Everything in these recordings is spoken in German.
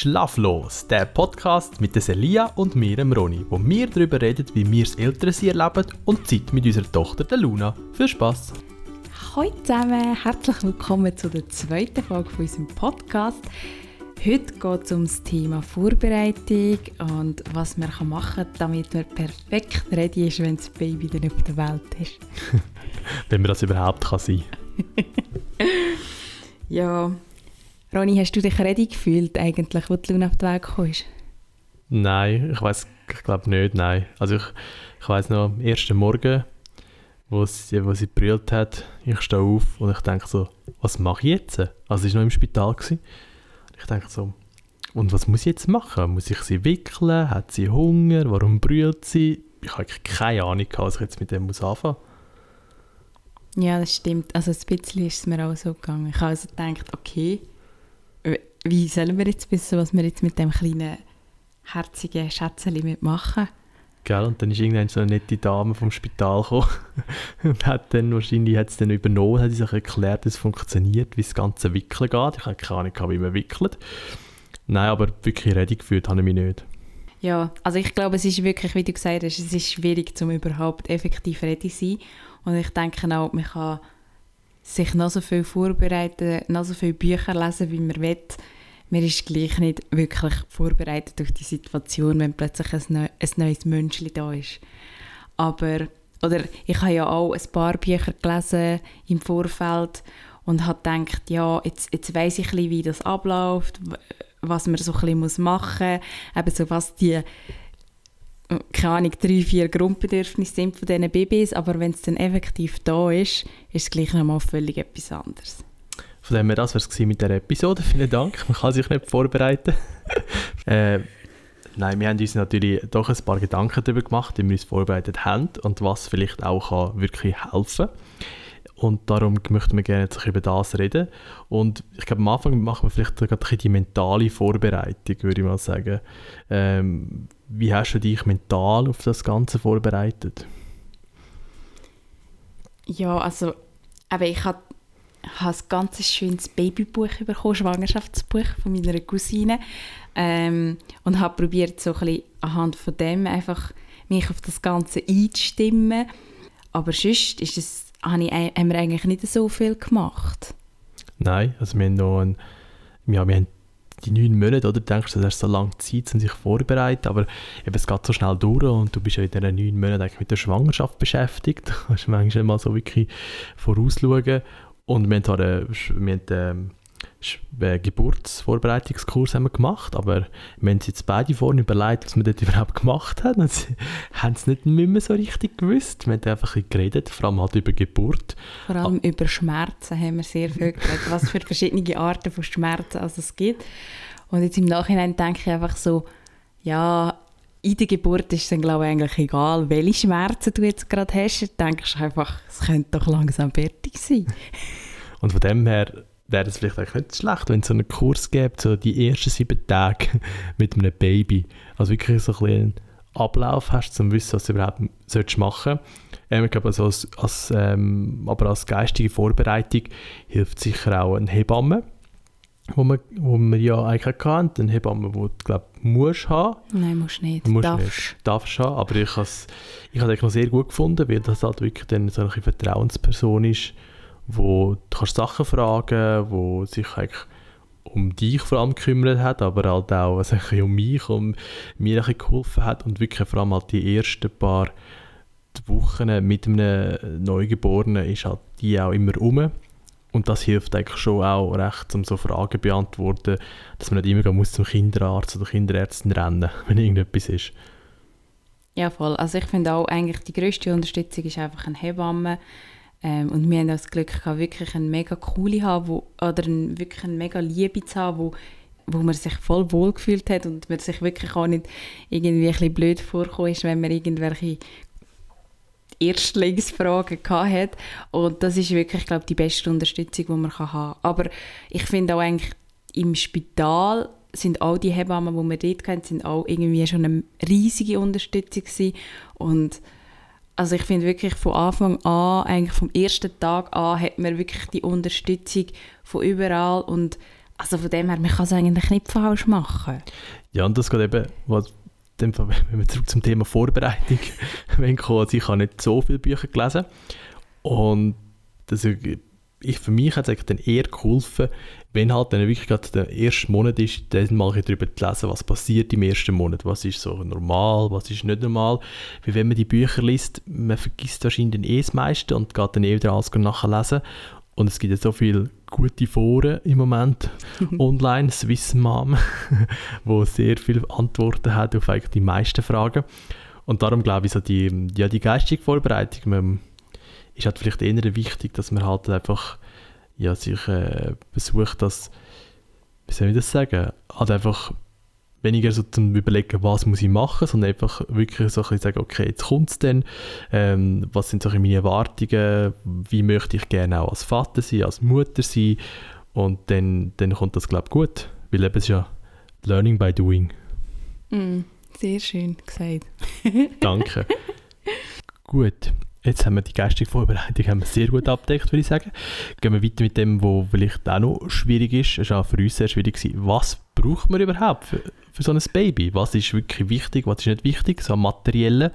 Schlaflos, der Podcast mit der Celia und mir, dem Roni, wo wir darüber reden, wie wir das Elternsein erleben und Zeit mit unserer Tochter, der Luna. Viel Spaß! Hallo zusammen, herzlich willkommen zu der zweiten Folge von unserem Podcast. Heute geht es um das Thema Vorbereitung und was man machen kann, damit man perfekt ready ist, wenn das Baby dann auf der Welt ist. wenn man das überhaupt kann sein Ja, Ronny, hast du dich ready gefühlt eigentlich, als die Luna auf die Welt gekommen ist? Nein, ich weiß, ich glaube nicht, nein. Also ich, ich weiß noch, am ersten Morgen, wo sie, wo sie brüllt hat, ich stehe auf und ich denke so, was mache ich jetzt? Also sie war noch im Spital. Gewesen. Ich denke so, und was muss ich jetzt machen? Muss ich sie wickeln? Hat sie Hunger? Warum brüllt sie? Ich habe keine Ahnung, was ich jetzt mit dem muss anfangen muss. Ja, das stimmt. Also ein bisschen ist es mir auch so gegangen. Ich habe also gedacht, okay, wie sollen wir jetzt wissen, was wir jetzt mit dem kleinen, herzigen Schätzchen machen? Gell? Und dann ist irgendwann so eine nette Dame vom Spital gekommen und hat dann wahrscheinlich hat es dann übernommen, hat sich erklärt, wie es funktioniert, wie das ganze Wickeln geht. Ich habe keine Ahnung, wie man wickelt. Nein, aber wirklich ready gefühlt habe ich mich nicht. Ja, also ich glaube, es ist wirklich, wie du gesagt hast, es ist schwierig, um überhaupt effektiv ready zu sein. Und ich denke auch, man kann sich noch so viel vorbereiten, noch so viele Bücher lesen, wie man will man ist gleich nicht wirklich vorbereitet auf die Situation, wenn plötzlich ein, neu, ein neues Menschchen da ist. Aber, oder ich habe ja auch ein paar Bücher gelesen im Vorfeld und habe gedacht, ja, jetzt, jetzt weiss ich ein bisschen, wie das abläuft, was man so ein bisschen machen muss, eben so was die keine Ahnung, drei, vier Grundbedürfnisse sind von diesen Babys, aber wenn es dann effektiv da ist, ist es gleich nochmal völlig etwas anderes. Von dem her, das war es mit der Episode. Vielen Dank. Man kann sich nicht vorbereiten. äh, nein, wir haben uns natürlich doch ein paar Gedanken darüber gemacht, wie wir uns vorbereitet haben und was vielleicht auch kann wirklich helfen. Und darum möchten wir gerne jetzt über das reden. Und ich glaube, am Anfang machen wir vielleicht gerade die mentale Vorbereitung, würde ich mal sagen. Ähm, wie hast du dich mental auf das Ganze vorbereitet? Ja, also aber ich habe habe ein ganz schönes Babybuch bekommen, Schwangerschaftsbuch von meiner Cousine ähm, und habe probiert so ein bisschen anhand von dem einfach mich auf das Ganze einzustimmen. Aber sonst ist es, habe ich, haben wir eigentlich nicht so viel gemacht. Nein, also wir haben noch ein, ja, wir haben die neun Monate, oder? Du denkst, das ist so lange Zeit, um sich vorzubereiten, aber eben, es geht so schnell durch und du bist ja in diesen neun Monaten mit der Schwangerschaft beschäftigt. Du kannst manchmal mal so wirklich vorausschauen und wir haben, zwar, äh, wir haben ähm, Geburtsvorbereitungskurs haben wir gemacht, aber wir haben jetzt beide vorne überlegt, was wir dort überhaupt gemacht haben. Und sie haben es nicht mehr so richtig gewusst. Wir haben einfach geredet, vor allem halt über Geburt. Vor allem ah. über Schmerzen haben wir sehr viel geredet, was für verschiedene Arten von Schmerzen also es gibt. Und jetzt im Nachhinein denke ich einfach so, ja, in der Geburt ist es dann glaube ich eigentlich egal, welche Schmerzen du jetzt gerade hast. Du denkst einfach, es könnte doch langsam fertig sein. Und von dem her wäre es vielleicht nicht schlecht, wenn es so einen Kurs gibt, so die ersten sieben Tage mit einem Baby. Also wirklich so ein bisschen Ablauf hast, um zu wissen, was du überhaupt machen sollst. Ähm, ich glaube, also als, als, ähm, aber als geistige Vorbereitung hilft sicher auch ein Hebamme wo man, wo man ja eigentlich kennt, eine Hebamme, die du, glaube musst haben. Nein, musst nicht. Musst darfst. nicht. Darfst haben, aber ich habe es ich habe noch sehr gut gefunden, weil das halt wirklich dann so eine Vertrauensperson ist, wo du kannst Sachen fragen, wo sich eigentlich um dich vor allem gekümmert hat, aber halt auch um mich, um mir ein geholfen hat und wirklich vor allem halt die ersten paar Wochen mit einem Neugeborenen ist halt die auch immer rum und das hilft eigentlich schon auch recht, um so Fragen zu beantworten, dass man nicht immer muss zum Kinderarzt oder Kinderärztin rennen wenn irgendetwas ist. Ja, voll. Also ich finde auch, eigentlich die grösste Unterstützung ist einfach ein Hebamme. Ähm, und wir haben das Glück gehabt, wirklich eine mega coole haben, wo, oder ein, wirklich eine mega Liebe zu haben, wo, wo man sich voll wohl gefühlt hat und man sich wirklich auch nicht irgendwie ein blöd vorkommen ist, wenn man irgendwelche Erstlingsfragen hat. Und das ist wirklich, glaube die beste Unterstützung, die man haben kann. Aber ich finde auch eigentlich im Spital sind all die Hebammen, die wir dort kennen, sind auch irgendwie schon eine riesige Unterstützung gewesen. Und also ich finde wirklich von Anfang an, eigentlich vom ersten Tag an, hat man wirklich die Unterstützung von überall und Also von dem her, man kann es eigentlich nicht falsch machen. Ja, und das geht eben, was, wenn wir zurück zum Thema Vorbereitung kommen, also ich habe nicht so viele Bücher gelesen und das, ich, für mich hat es dann eher geholfen, wenn halt dann wirklich gerade der erste Monat ist, dann mal darüber zu lesen, was passiert im ersten Monat, was ist so normal, was ist nicht normal. Weil wenn man die Bücher liest, man vergisst wahrscheinlich eh das meiste und geht dann eh wieder alles nachlesen. Und es gibt ja so viele gute Foren im Moment online, Swiss Mom, wo sehr viele Antworten hat auf eigentlich die meisten Fragen. Und darum glaube ich, so die, ja, die geistige Vorbereitung man, ist halt vielleicht eher wichtig, dass man halt einfach ja, sich äh, versucht, das, wie soll ich das sagen, halt einfach weniger so zum Überlegen, was muss ich machen, sondern einfach wirklich so ein bisschen sagen, okay, jetzt kommt es dann, ähm, was sind so meine Erwartungen, wie möchte ich gerne auch als Vater sein, als Mutter sein und dann, dann kommt das, glaube ich, gut, weil eben es ist ja Learning by Doing. Mm, sehr schön gesagt. Danke. gut, Jetzt haben wir die geistige Vorbereitung haben wir sehr gut abdeckt, würde ich sagen. Gehen wir weiter mit dem, was vielleicht auch noch schwierig ist. Es war auch für uns sehr schwierig. Gewesen. Was braucht man überhaupt für, für so ein Baby? Was ist wirklich wichtig, was ist nicht wichtig? So materielle.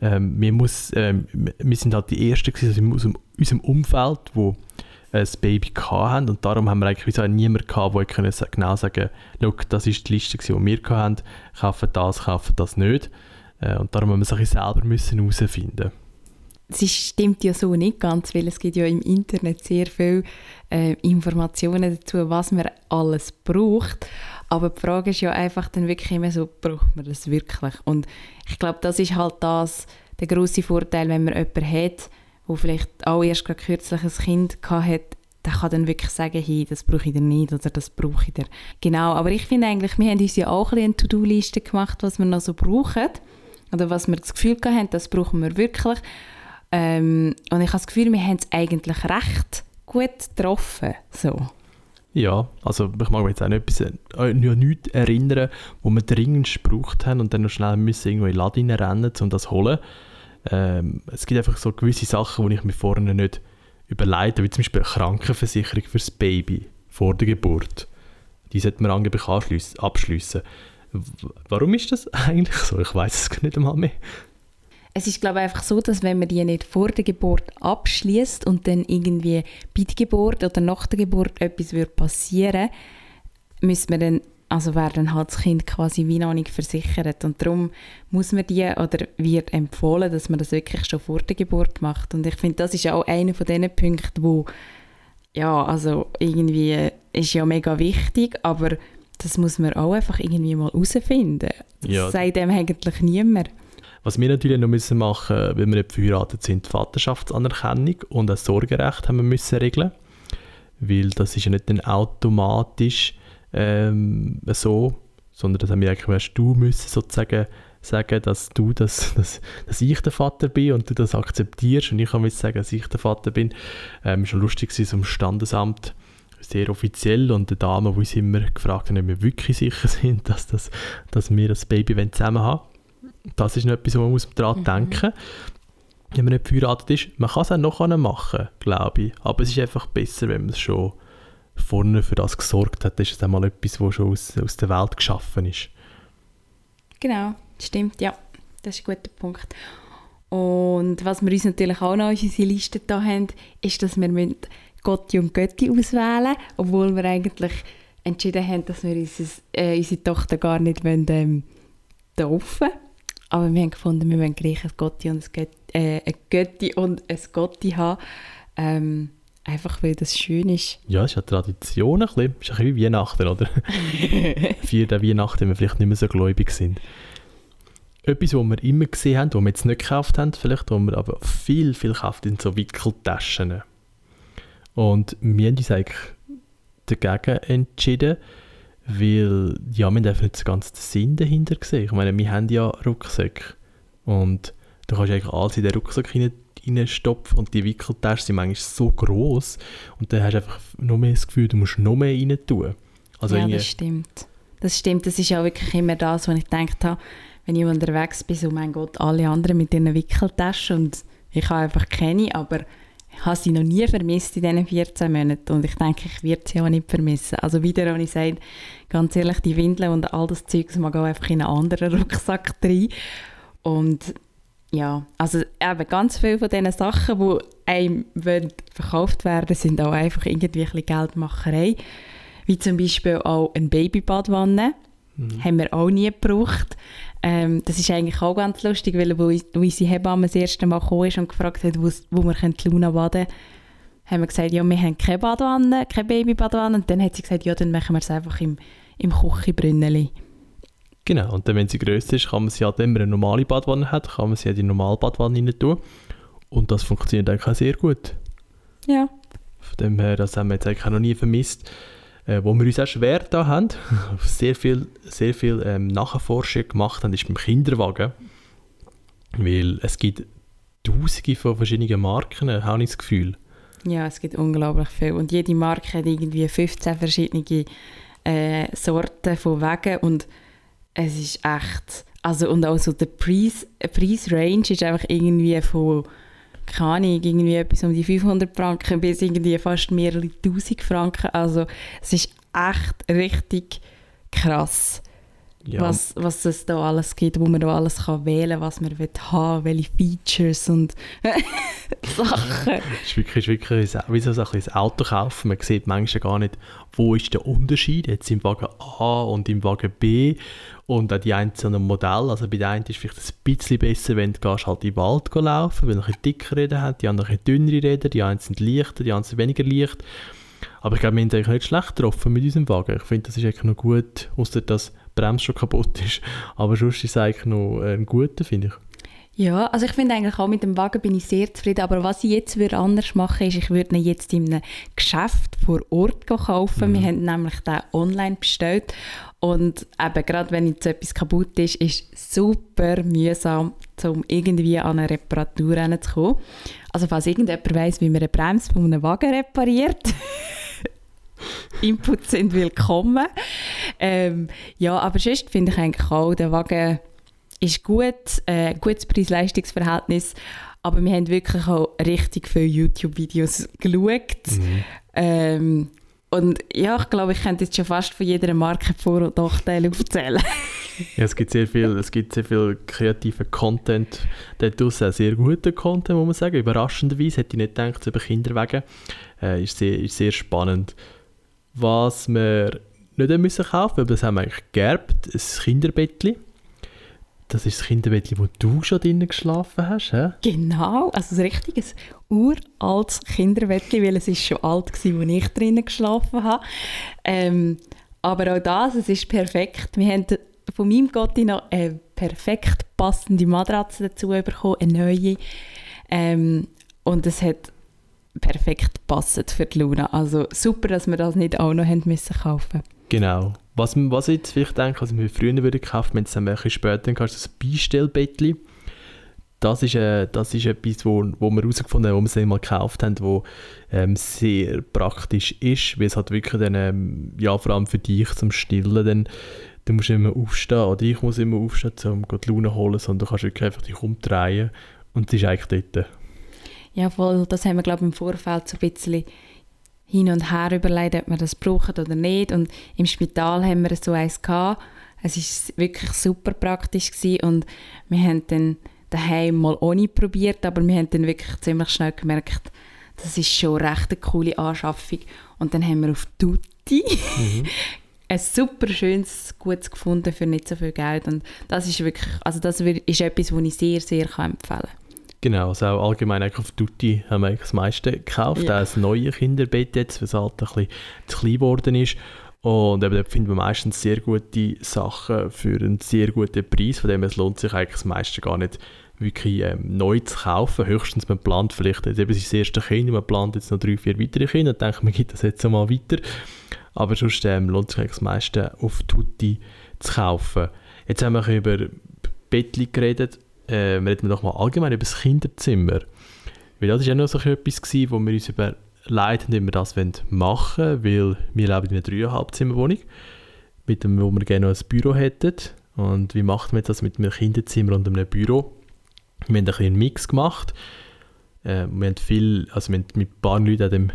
Ähm, wir, muss, ähm, wir sind halt die Ersten gewesen, aus unserem Umfeld, wo ein Baby hatten. Und darum haben wir eigentlich so niemanden gehabt, der können genau sagen konnte, das ist die Liste, die wir hatten, kaufen das, kaufen das nicht. Äh, und darum haben wir es selber herausfinden müssen es stimmt ja so nicht ganz, weil es gibt ja im Internet sehr viele äh, Informationen dazu, was man alles braucht. Aber die Frage ist ja einfach dann wirklich immer so, braucht man das wirklich? Und ich glaube, das ist halt das, der große Vorteil, wenn man jemanden hat, wo vielleicht auch erst gerade kürzlich ein Kind hat, der kann dann wirklich sagen, hey, das brauche ich dir nicht oder das brauche ich dir. Genau, aber ich finde eigentlich, wir haben uns ja auch ein eine To-Do-Liste gemacht, was wir noch so brauchen. Oder was wir das Gefühl haben, das brauchen wir wirklich. Ähm, und ich habe das Gefühl, wir haben es eigentlich recht gut getroffen. So. Ja, also ich mag mich jetzt auch nicht etwas, äh, nichts erinnern, wo wir dringend gebraucht haben und dann noch schnell müssen irgendwo in den Laden rennen, um das zu holen. Ähm, es gibt einfach so gewisse Sachen, die ich mir vorne nicht überleite, wie zum Beispiel eine Krankenversicherung fürs Baby vor der Geburt. Die sollte man angeblich abschliessen. Warum ist das eigentlich so? Ich weiß es nicht einmal mehr es ist glaube ich einfach so, dass wenn man die nicht vor der Geburt abschließt und dann irgendwie bei der Geburt oder nach der Geburt etwas würde passieren, müsste man dann also wäre dann halt das Kind quasi wie noch nicht versichert und darum muss man die oder wird empfohlen, dass man das wirklich schon vor der Geburt macht und ich finde, das ist auch einer von diesen Punkten, wo ja, also irgendwie ist ja mega wichtig, aber das muss man auch einfach irgendwie mal herausfinden. Das ja. sagt dem eigentlich niemand. Was wir natürlich noch müssen machen müssen, weil wir nicht verheiratet sind, die Vaterschaftsanerkennung und ein Sorgerecht haben wir müssen regeln. Weil das ist ja nicht dann automatisch ähm, so, sondern das haben wir eigentlich erst du müssen sozusagen sagen, dass du das, dass, dass ich der Vater bin und du das akzeptierst und ich kann jetzt sagen, dass ich der Vater bin. Ähm, schon lustig war so Standesamt sehr offiziell und eine Dame, die uns immer gefragt hat, ob wir wirklich sicher sind, dass, das, dass wir das Baby zusammen haben das ist noch etwas, wo man muss daran mhm. denken wenn man nicht verheiratet ist. Man kann es auch noch machen, glaube ich. Aber es ist einfach besser, wenn man es schon vorne für das gesorgt hat. Das ist einmal etwas, was schon aus, aus der Welt geschaffen ist. Genau, stimmt, ja. Das ist ein guter Punkt. Und was wir uns natürlich auch noch in unsere Liste da haben, ist, dass wir Gotti und Götti auswählen müssen, obwohl wir eigentlich entschieden haben, dass wir unsere, äh, unsere Tochter gar nicht wollen, ähm, taufen wollen. Aber wir haben gefunden, wir wollen gleich ein Gotti und ein, Götti, äh, ein Götti und ein Gotti haben. Ähm, einfach weil das schön ist. Ja, es ist eine Tradition ein bisschen. Es ist ein bisschen wie Weihnachten, oder? Vier der Weihnachten, wenn wir vielleicht nicht mehr so gläubig sind. Etwas, was wir immer gesehen haben, was wir jetzt nicht gekauft haben, vielleicht, was wir aber viel, viel kauft, sind so Wickeltaschen. Und wir haben uns eigentlich dagegen entschieden, weil, ja, wir einfach nicht den ganzen Sinn dahinter gesehen. Ich meine, wir haben ja Rucksäcke. Und du kannst eigentlich alles in den Rucksack reinstopfen und die Wickeltaschen sind manchmal so groß und dann hast du einfach noch mehr das Gefühl, du musst noch mehr rein tun. Also ja, das stimmt. Das stimmt, das ist auch wirklich immer das, was ich gedacht habe, wenn ich unterwegs bin, so mein Gott, alle anderen mit ihren Wickeltaschen und ich habe einfach keine, aber habe sie noch nie vermisst in diesen 14 Monaten und ich denke, ich werde sie auch nicht vermissen. Also wieder, wenn ich sage, ganz ehrlich, die Windeln und all das Zeug, man geht einfach in einen anderen Rucksack rein. Und ja, also eben ganz viele von diesen Sachen, die einem verkauft werden, sind auch einfach irgendwie ein bisschen Geldmacherei. Wie zum Beispiel auch eine Babybadwanne. Mhm. Haben wir auch nie gebraucht. Ähm, das ist eigentlich auch ganz lustig, weil wo, wo unsere Hebamme das erste Mal kam und gefragt hat, wo, wo wir Luna baden können, haben wir gesagt, ja, wir haben keine Badwanne, keine Babybadwanne. Und dann hat sie gesagt, ja, dann machen wir es einfach im, im Küchenbrünneli. Genau, und dann, wenn sie grösser ist, kann man sie halt, wenn man eine normale Badwanne hat, kann man sie in die normale Badwanne rein tun. Und das funktioniert eigentlich auch sehr gut. Ja. Von dem her, das haben wir jetzt eigentlich auch noch nie vermisst äh, wo wir uns auch schwer da haben, sehr viel, sehr viel ähm, Nachforschung gemacht haben, ist beim Kinderwagen. Weil es gibt tausende von verschiedenen Marken, äh, habe ich das Gefühl. Ja, es gibt unglaublich viel. Und jede Marke hat irgendwie 15 verschiedene äh, Sorten von Wagen und es ist echt... Also und auch so der Preis, Preisrange ist einfach irgendwie von keine Ahnung, irgendwie etwas um die 500 Franken bis irgendwie fast mehrere tausend Franken. Also es ist echt richtig krass, ja. was, was es da alles gibt, wo man da alles kann wählen kann, was man will haben welche Features und Sachen. Es ist wirklich, ist wirklich wie so ein Auto kaufen. Man sieht manchmal gar nicht, wo ist der Unterschied jetzt im Wagen A und im Wagen B und auch die einzelnen Modelle. Also bei der einen ist es vielleicht ein bisschen besser, wenn du gehst halt in den Wald laufen weil du ein dickere Räder hat, die anderen dünnere Räder, die einen sind leichter, die anderen sind weniger leicht. Aber ich glaube, wir haben eigentlich nicht schlecht getroffen mit unserem Wagen. Ich finde, das ist eigentlich noch gut, außer dass Bremse schon kaputt ist. Aber sonst ist es eigentlich noch ein guter, finde ich. Ja, also ich finde eigentlich auch mit dem Wagen bin ich sehr zufrieden, aber was ich jetzt würde anders machen ist, ich würde ihn jetzt in einem Geschäft vor Ort kaufen. Mhm. Wir haben nämlich den online bestellt und eben gerade wenn jetzt etwas kaputt ist, ist es super mühsam, um irgendwie an eine Reparatur kommen. Also falls irgendjemand weiss, wie man eine Bremse von einem Wagen repariert, Inputs sind willkommen. Ähm, ja, aber sonst finde ich eigentlich auch, der Wagen ist gut, äh, gutes Preis-Leistungs-Verhältnis, aber wir haben wirklich auch richtig viele YouTube-Videos geschaut. Mhm. Ähm, und ja, ich glaube, ich könnte jetzt schon fast von jeder Marke Vor- und Nachteile aufzählen. ja, es gibt sehr viel, es gibt sehr viel kreativen Content. Dort auch sehr guten Content, muss man sagen. Überraschenderweise hätte ich nicht gedacht, über Kinderwegen. Äh, ist, sehr, ist sehr spannend. Was wir nicht müssen kaufen, weil das haben wir eigentlich geerbt, ein Kinderbettchen. Das ist das Kinderbettchen, wo du schon drinnen geschlafen hast, hä? Genau, also ein richtiges uraltes Kinderbettchen, weil es ist schon alt war, als ich drinnen geschlafen habe. Ähm, aber auch das, es ist perfekt. Wir haben von meinem Gotti noch eine perfekt passende Matratze dazu bekommen, eine neue. Ähm, und es hat perfekt gepasst für die Luna. Also super, dass wir das nicht auch noch haben müssen kaufen Genau. Was, was ich jetzt vielleicht denke, was wir früher würde kaufen, wenn es dann ein bisschen später kannst, das Beistellbettchen. Das ist, äh, das ist etwas, wo, wo wir herausgefunden haben, wo wir es einmal gekauft haben, wo ähm, sehr praktisch ist, weil es halt wirklich dann, ähm, ja, vor allem für dich zum Stillen, dann, du musst immer aufstehen, oder ich muss immer aufstehen, um die Laune zu holen, sondern du kannst wirklich einfach dich umdrehen und es ist eigentlich dort. Ja, voll, das haben wir, glaube ich, im Vorfeld so ein bisschen hin und her überlegt, ob wir das brauchen oder nicht. Und im Spital haben wir so eins gehabt. Es war wirklich super praktisch gewesen und wir haben dann daheim mal ohne probiert, aber wir haben dann wirklich ziemlich schnell gemerkt, das ist schon recht eine coole Anschaffung. Und dann haben wir auf Tutti mhm. ein super schönes, gutes gefunden für nicht so viel Geld. Und das ist wirklich, also das ist etwas, was ich sehr, sehr empfehlen kann. Genau, also auch allgemein auf Tutti haben wir das meiste gekauft. Ja. Auch das neue Kinderbett jetzt, weil es halt ein bisschen zu klein geworden ist. Und eben, dort finden wir meistens sehr gute Sachen für einen sehr guten Preis, von dem es lohnt sich eigentlich das meiste gar nicht wirklich ähm, neu zu kaufen. Höchstens man plant vielleicht, jetzt eben das erste Kind, man plant jetzt noch drei, vier weitere Kinder und denkt, man gibt das jetzt einmal weiter. Aber sonst ähm, lohnt sich eigentlich das meiste auf Tutti zu kaufen. Jetzt haben wir über Bettli geredet äh, reden wir doch mal allgemein über das Kinderzimmer. Weil das war ja noch so etwas, gewesen, wo wir uns überlegt wie wir das machen wollen, weil wir leben in einer dreieinhalb Zimmerwohnung, mit dem, wo wir gerne noch ein Büro hätten. Und wie macht man das mit einem Kinderzimmer und einem Büro? Wir haben ein einen Mix gemacht. Äh, wir haben viel, also wir haben mit ein paar Leuten an dem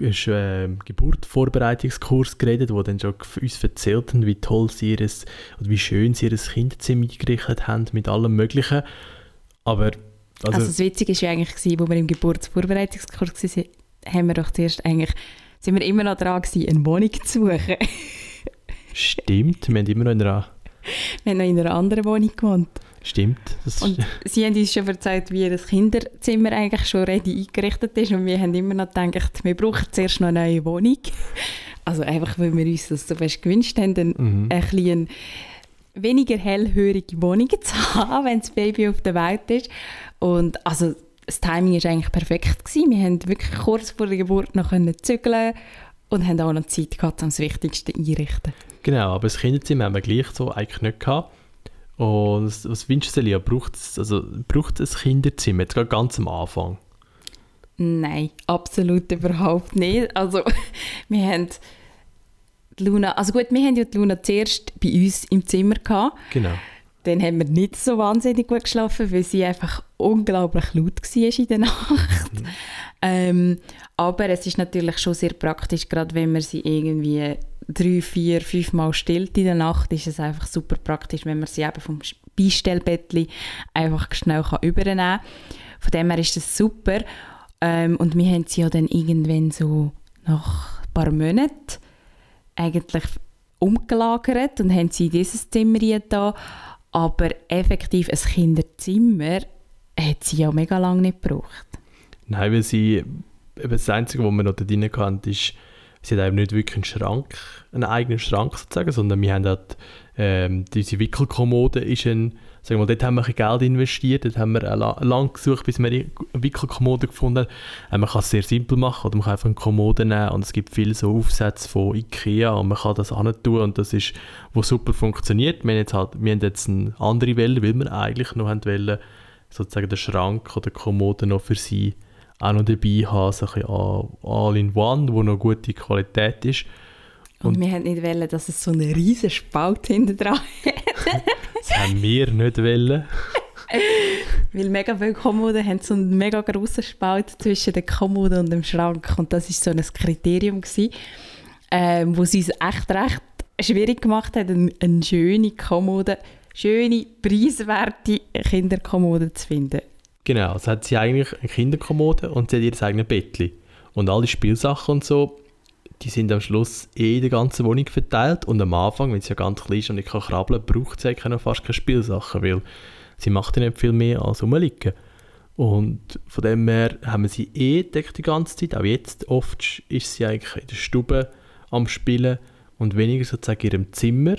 äh, Geburtsvorbereitungskurs geredet, wo dann schon uns erzählt haben, wie toll sie ihres, oder wie schön sie ihr Kinderzimmer eingerichtet haben mit allem Möglichen. Aber also, also das Witzige war ja eigentlich, gewesen, wo wir im Geburtsvorbereitungskurs waren, haben wir doch zuerst eigentlich, sind wir immer noch dran gewesen, eine Wohnung zu suchen. Stimmt, wir haben immer noch einer... Wir haben noch in einer anderen Wohnung gewohnt. Stimmt. und sie haben uns schon erzählt, wie das Kinderzimmer eigentlich schon ready eingerichtet ist und wir haben immer noch gedacht, wir brauchen zuerst noch eine neue Wohnung. Also einfach, weil wir uns das so fest gewünscht haben, ein, mhm. ein bisschen weniger hellhörige Wohnung zu haben, wenn das Baby auf der Welt ist. Und also das Timing war eigentlich perfekt. Gewesen. Wir haben wirklich kurz vor der Geburt noch zügeln und haben auch noch Zeit gehabt, um das Wichtigste einrichten. Genau, aber das Kinderzimmer haben wir gleich so eigentlich nicht gehabt. Und was wünschst du dir, braucht es also, braucht ein Kinderzimmer, jetzt gerade ganz am Anfang? Nein, absolut überhaupt nicht. Also wir haben die Luna, also gut, wir haben ja die Luna zuerst bei uns im Zimmer gehabt. Genau. Dann haben wir nicht so wahnsinnig gut geschlafen, weil sie einfach unglaublich laut war in der Nacht. Mhm. Ähm, aber es ist natürlich schon sehr praktisch, gerade wenn man sie irgendwie drei, vier, fünf Mal stillt in der Nacht, ist es einfach super praktisch, wenn man sie eben vom Beistellbettli einfach schnell kann übernehmen kann. Von dem her ist das super. Ähm, und wir haben sie ja dann irgendwann so nach ein paar Monaten eigentlich umgelagert und haben sie in dieses Zimmer da. Aber effektiv ein Kinderzimmer hat sie ja mega lange nicht gebraucht. Nein, weil sie, das Einzige, was wir noch da drin hatten, ist, sie hat eben nicht wirklich einen Schrank, einen eigenen Schrank sozusagen, sondern wir haben dort, ähm, diese Wickelkommode ist ein, sagen wir, dort haben wir Geld investiert, dort haben wir lange gesucht, bis wir eine Wickelkommode gefunden haben. Äh, man kann es sehr simpel machen oder man kann einfach eine Kommode nehmen und es gibt viele so Aufsätze von Ikea und man kann das tun und das ist, wo super funktioniert. Wir haben jetzt, halt, wir haben jetzt eine andere Welle, weil wir eigentlich noch haben wollen, sozusagen den Schrank oder die Kommode noch für sie auch noch dabei haben, so ein All-in-One, wo noch gute Qualität ist. Und, und wir wollten nicht, wollen, dass es so einen riesen Spalt hinten dran hat. das haben wir nicht wollen. Weil mega viele Kommoden haben so einen mega grossen Spalt zwischen der Kommode und dem Schrank. Und das war so ein Kriterium, gewesen, ähm, wo es uns echt recht schwierig gemacht hat, eine, eine schöne Kommode, schöne, preiswerte Kinderkommode zu finden. Genau, also hat sie eigentlich eine Kinderkommode und sie hat ihr eigenes Bettchen. Und alle Spielsachen und so, die sind am Schluss eh in der ganzen Wohnung verteilt. Und am Anfang, wenn sie ja ganz klein ist und ich kann krabbeln, braucht sie eigentlich fast keine Spielsachen, weil sie macht ja nicht viel mehr als rumliegen. Und von dem her haben wir sie eh entdeckt die ganze Zeit. Auch jetzt oft ist sie eigentlich in der Stube am Spielen und weniger sozusagen in ihrem Zimmer.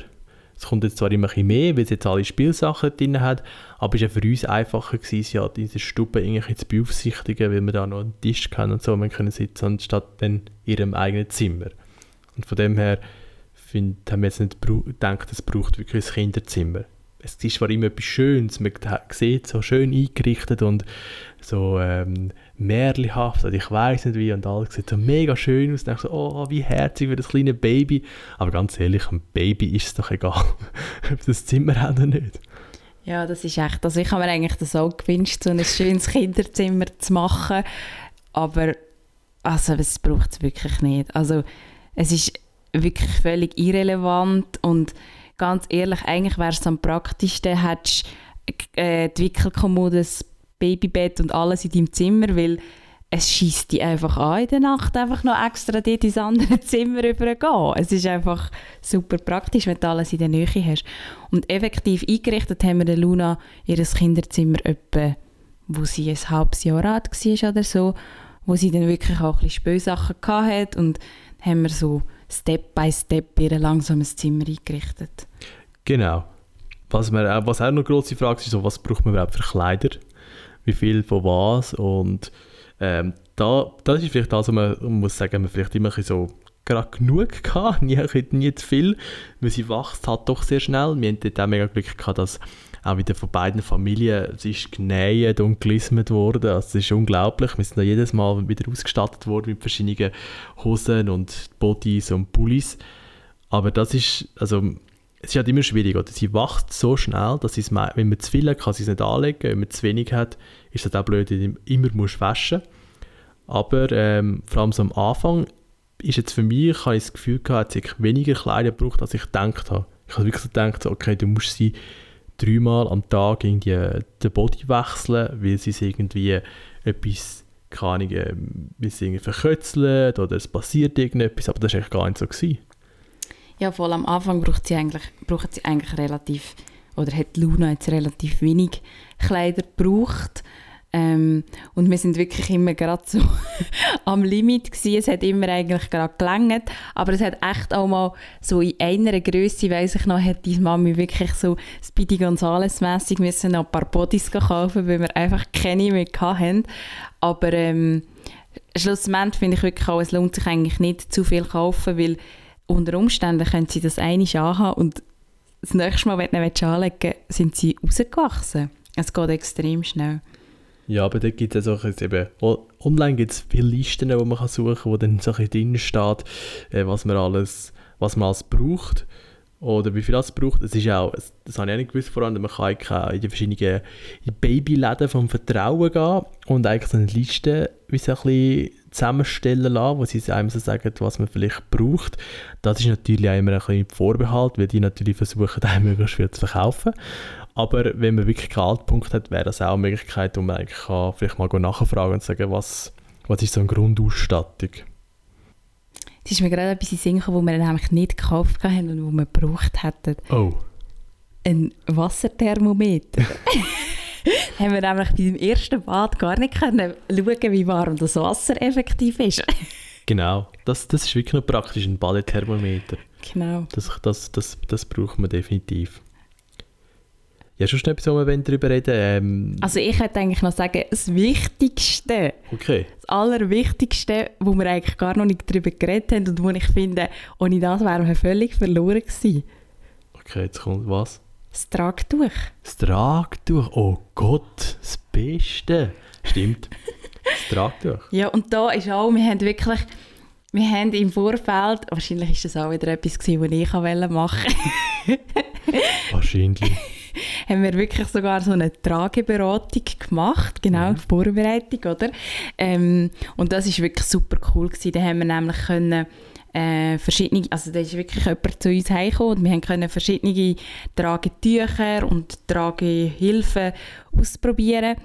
Es kommt jetzt zwar immer ein mehr, weil sie jetzt alle Spielsachen drin hat, aber es war für uns einfacher, gewesen, ja, diese Stube irgendwie zu beaufsichtigen, weil wir da noch einen Tisch haben und so, man können sitzen, anstatt dann in ihrem eigenen Zimmer. Und von dem her find, haben wir jetzt nicht gedacht, es braucht wirklich ein Kinderzimmer es ist zwar immer etwas Schönes, man sieht so schön eingerichtet und so ähm, märchenhaft, also ich weiß nicht wie, und alles sieht so mega schön aus, und denke so, oh, wie herzig für das kleine Baby, aber ganz ehrlich, einem Baby ist es doch egal, ob das Zimmer hat oder nicht. Ja, das ist echt, also ich habe mir eigentlich das auch gewünscht, so ein schönes Kinderzimmer zu machen, aber also es braucht es wirklich nicht, also es ist wirklich völlig irrelevant und ganz ehrlich, eigentlich wäre es am praktischsten, hättest äh, die Wickelkommode, das Babybett und alles in deinem Zimmer, weil es schießt dich einfach an in der Nacht, einfach noch extra dort ins andere Zimmer übergehen. Es ist einfach super praktisch, wenn du alles in der Nähe hast. Und effektiv eingerichtet haben wir Luna ihr Kinderzimmer etwa, wo sie ein halbes Jahr alt war oder so, wo sie dann wirklich auch ein bisschen Spülsachen hatte und haben wir so Step by Step ihr langsames Zimmer eingerichtet. Genau. Was, wir, was auch noch eine grosse Frage ist, so, was braucht man überhaupt für Kleider? Wie viel von was? Und ähm, da, das ist vielleicht das, was man, man muss sagen, man vielleicht immer so gerade genug gehabt, nie, nie zu viel, weil sie wächst halt doch sehr schnell. Wir hatten auch mega Glück gehabt, dass auch wieder von beiden Familien, es ist genäht und gelismet worden, also es ist unglaublich, wir sind jedes Mal wieder ausgestattet worden mit verschiedenen Hosen und Bodies und Pullis, aber das ist, also es ist halt immer schwierig, oder? Sie wächst so schnell, dass sie es, wenn man zu viel hat, kann sie es nicht anlegen. Wenn man zu wenig hat, ist das auch blöd, dass du immer musst waschen Aber ähm, vor allem so am Anfang ist jetzt für mich, habe ich das Gefühl gehabt, dass ich weniger Kleider braucht, als ich gedacht habe. Ich habe wirklich gedacht, okay, du musst sie dreimal am Tag irgendwie äh, den Body wechseln, weil sie irgendwie etwas keine Ahnung, ähm, wie oder es passiert irgendetwas, aber das war eigentlich gar nicht so. Gewesen. Ja, voll am Anfang braucht sie eigentlich, braucht sie eigentlich relativ, oder hat Luna jetzt relativ wenig Kleider gebraucht. Ähm, und wir sind wirklich immer gerade so am Limit gewesen. Es hat immer eigentlich gerade gelangt, aber es hat echt auch mal so in einer Größe, weiß ich noch, hat die Mami wirklich so Speedy Gonzales mäßig müssen noch ein paar Bodies kaufen, weil wir einfach keine mehr hatten. Aber ähm, schlussendlich finde ich wirklich auch, es lohnt sich eigentlich nicht zu viel kaufen, weil unter Umständen können sie das eine anhaben und das nächste Mal, wenn du anlegen sind sie rausgewachsen. Es geht extrem schnell. Ja, aber da gibt es auch eben, online gibt es viele Listen, die man suchen kann, wo dann so ein drin steht, äh, was man alles, was man alles braucht oder wie viel das braucht. Es ist auch, das habe ich auch nicht gewusst, vor allem, man kann in die verschiedenen Babyläden vom Vertrauen gehen und eigentlich so eine Liste wie so ein bisschen zusammenstellen lassen, wo sie einem so sagen, was man vielleicht braucht. Das ist natürlich auch immer ein bisschen Vorbehalt, weil die natürlich versuchen, einem möglichst viel zu verkaufen. Aber wenn man wirklich keinen Altpunkt hat, wäre das auch eine Möglichkeit, man eigentlich kann, vielleicht mal nachfragen und sagen, was, was ist so eine Grundausstattung. Es ist mir gerade etwas in Sinn gekommen, wo wir nämlich nicht gekauft haben und wo wir gebraucht hätten. Oh. Ein Wasserthermometer. haben wir nämlich bei dem ersten Bad gar nicht können schauen, wie warm das Wasser effektiv ist. genau, das, das ist wirklich noch praktisch, ein Badethermometer. Genau. Das, das, das, das braucht man definitiv. Ja, schon etwas, wo wir darüber reden ähm, Also ich hätte eigentlich noch sagen, das Wichtigste, okay. das Allerwichtigste, wo wir eigentlich gar noch nicht darüber geredet haben und wo ich finde, ohne das wären wir völlig verloren gewesen. Okay, jetzt kommt was? Das Tragtuch. Das Tragtuch, oh Gott, das Beste. Stimmt, das Tragtuch. Ja, und da ist auch, wir haben wirklich, wir haben im Vorfeld, wahrscheinlich ist das auch wieder etwas gewesen, was ich machen wollte. wahrscheinlich. haben wir wirklich sogar so eine Trageberatung gemacht, genau, mhm. Vorbereitung, oder? Ähm, und das ist wirklich super cool gewesen. Da haben wir nämlich können äh, verschiedene, also da ist wirklich jemand zu uns heimgekommen und wir können verschiedene Tragetücher und Tragehilfen ausprobieren.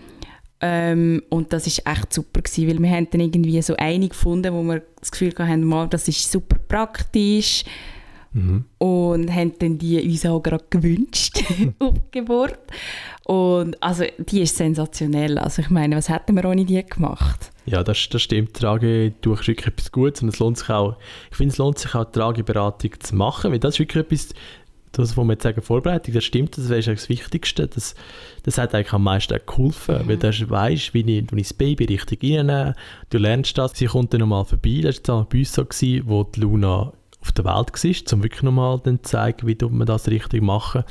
Ähm, und das ist echt super gewesen, weil wir haben dann irgendwie so eine gefunden, wo wir das Gefühl hatten, das ist super praktisch mhm. und haben dann die uns auch gerade gewünscht auf Geburt. Und also die ist sensationell. Also ich meine, was hätten wir ohne die gemacht? Ja, das, das stimmt. Tragetuch ist wirklich etwas Gutes und es lohnt sich auch, ich finde, es lohnt sich auch, Trageberatung zu machen, weil das ist wirklich etwas, das, was wir jetzt sagen, Vorbereitung, das stimmt, das wäre das Wichtigste. Das, das hat eigentlich am meisten geholfen, mhm. weil du weißt, wie ich, wie ich das Baby richtig reinnehme. Du lernst das. Sie kommt dann nochmal vorbei. Das war bei uns so, gewesen, wo die Luna auf der Welt war, um wirklich nochmal zu zeigen, wie man das richtig machen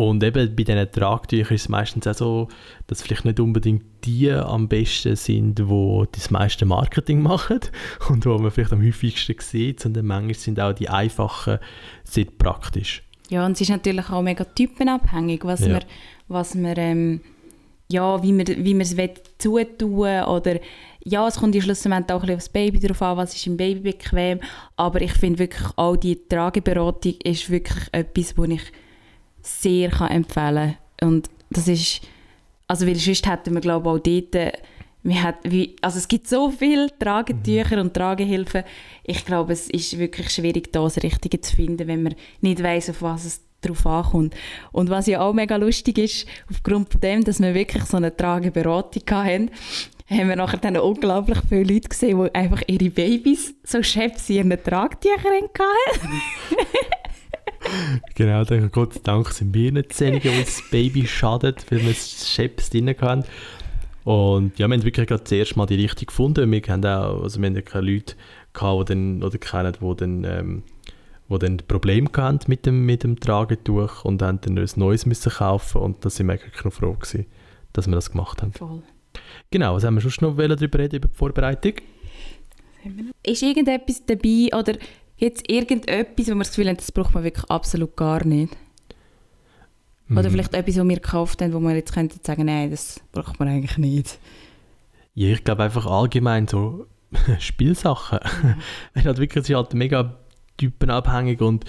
und eben bei diesen Tragtüchern ist es meistens auch so, dass vielleicht nicht unbedingt die am besten sind, die das meiste Marketing machen und wo man vielleicht am häufigsten sieht, sondern manchmal sind auch die einfachen sehr praktisch. Ja, und es ist natürlich auch mega typenabhängig, was ja. man, was man ähm, ja, wie man, wie man es zutun oder ja, es kommt ja schlussendlich auch ein bisschen aufs Baby drauf an, was ist im Baby bequem, aber ich finde wirklich auch die Trageberatung ist wirklich etwas, wo ich sehr kann empfehlen kann. Und das ist, also weil sonst hätten wir glaube ich auch dort, wir hat, wie, also es gibt so viele Tragetücher mhm. und Tragehilfen. Ich glaube, es ist wirklich schwierig, da das Richtige zu finden, wenn man nicht weiß, auf was es drauf ankommt. Und was ja auch mega lustig ist, aufgrund von dem, dass wir wirklich so eine Trageberatung hatten, haben wir nachher dann unglaublich viele Leute gesehen, die einfach ihre Babys so Chefs in ihren Tragtüchern hatten. genau, dann Gott Dank sind wir nicht diejenigen, die das Baby schadet, weil wir Chefs drin haben. Und ja, wir haben wirklich gerade zuerst mal die Richtung gefunden. Wir haben auch, also wir haben keine Leute gehabt, die dann, oder kennen, die dann, ähm, die dann Probleme hatten mit dem, mit dem Tragetuch und haben dann ein neues müssen kaufen und da sind wir wirklich noch froh gewesen, dass wir das gemacht haben. Voll. Genau, was haben wir schon noch darüber reden, über die Vorbereitung? Ist irgendetwas dabei oder Jetzt irgendetwas, wo man das Gefühl hat, das braucht man wirklich absolut gar nicht? Oder Mhm. vielleicht etwas, was wir gekauft haben, wo man jetzt könnte sagen, nein, das braucht man eigentlich nicht. Ja, ich glaube einfach allgemein so Spielsachen. Wenn halt wirklich, es ist halt mega typenabhängig und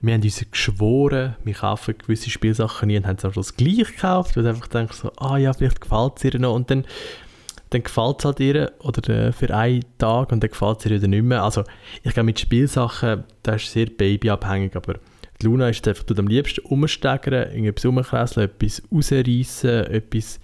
wir haben uns geschworen, wir kaufen gewisse Spielsachen nie und haben es auch schon das gleiche gekauft, weil einfach denkst so, ah ja, vielleicht gefällt es ihr noch und dann, dann gefällt es halt ihr oder äh, für einen Tag und dann gefällt es ihr wieder nicht mehr. Also ich glaube mit Spielsachen, das ist sehr babyabhängig, aber die Luna ist einfach am liebsten umsteigern, irgendetwas umkresseln, etwas rausreißen, etwas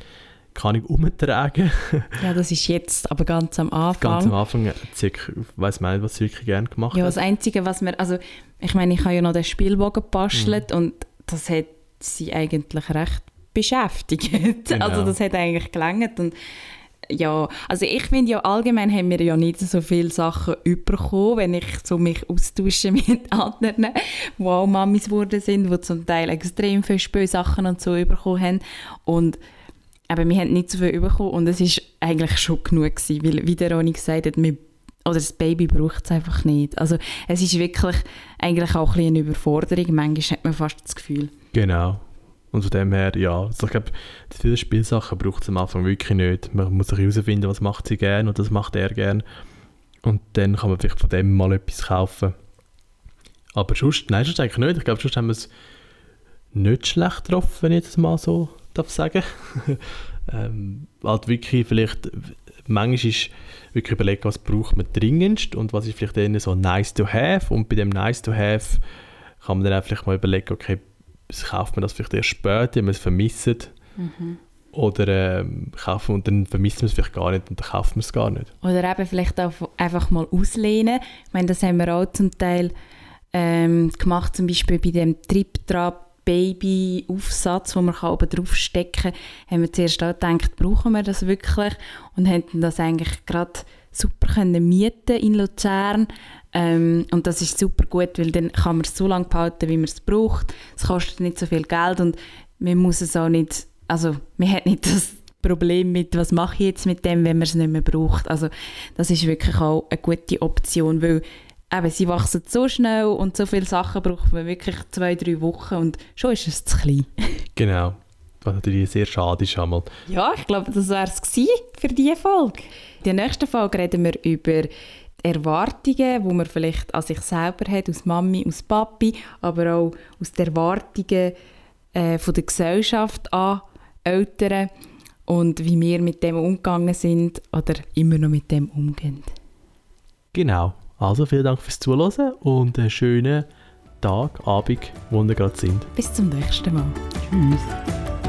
kann ich umtragen. Ja, das ist jetzt, aber ganz am Anfang. Ganz am Anfang sie, ich weiß man nicht, was sie wirklich gerne gemacht Ja, hat. das Einzige, was mir, also ich meine, ich habe ja noch den Spielbogen gebastelt und das hat sie eigentlich recht beschäftigt. Genau. Also das hat eigentlich gelangt und ja, also ich finde ja allgemein haben wir ja nicht so viele Sachen bekommen, wenn ich so mich austausche mit anderen, die auch Mamis geworden sind, die zum Teil extrem viele Spielsachen und so bekommen haben und aber wir haben nicht so viel bekommen und es ist eigentlich schon genug gewesen, weil wie der Ronny gesagt hat, wir oder das Baby braucht es einfach nicht. Also es ist wirklich eigentlich auch ein eine Überforderung. Manchmal hat man fast das Gefühl. Genau. Und von dem her, ja, also ich glaube, viele Spielsachen braucht es am Anfang wirklich nicht. Man muss sich herausfinden, was macht sie gerne und das macht er gerne. Und dann kann man vielleicht von dem mal etwas kaufen. Aber sonst, nein, sonst eigentlich nicht. Ich glaube, sonst haben wir es nicht schlecht getroffen, wenn ich das mal so darf sagen. ähm, halt wirklich vielleicht, manchmal ist wirklich überlegen, was braucht man dringendst und was ist vielleicht eher so nice to have. Und bei dem nice to have kann man dann auch vielleicht mal überlegen, okay, kauft man das vielleicht erst später, wenn man es vermisst. Oder ähm, kaufen und dann vermisst man es vielleicht gar nicht und dann kauft man es gar nicht. Oder eben vielleicht auch einfach mal auslehnen. Ich meine, das haben wir auch zum Teil ähm, gemacht, zum Beispiel bei dem Trip-Trap Baby-Aufsatz, den man oben drauf stecken kann, haben wir zuerst auch gedacht, brauchen wir das wirklich? Und haben das eigentlich gerade super können mieten in Luzern. Ähm, und das ist super gut, weil dann kann man es so lange behalten, wie man es braucht. Es kostet nicht so viel Geld und man muss es auch nicht, also man hat nicht das Problem mit, was mache ich jetzt mit dem, wenn man es nicht mehr braucht. Also das ist wirklich auch eine gute Option, weil eben, sie wachsen so schnell und so viele Sachen braucht man wirklich zwei, drei Wochen und schon ist es zu klein. Genau. Was natürlich sehr schade ist einmal. Ja, ich glaube, das wäre es für diese Folge. In der nächsten Folge reden wir über die Erwartungen, die man vielleicht an sich selber hat, aus Mami, aus Papi, aber auch aus den Erwartungen äh, von der Gesellschaft an Eltern und wie wir mit dem umgegangen sind oder immer noch mit dem umgehen. Genau. Also vielen Dank fürs Zuhören und einen schönen Tag, Abend, wo wir gerade sind. Bis zum nächsten Mal. Tschüss.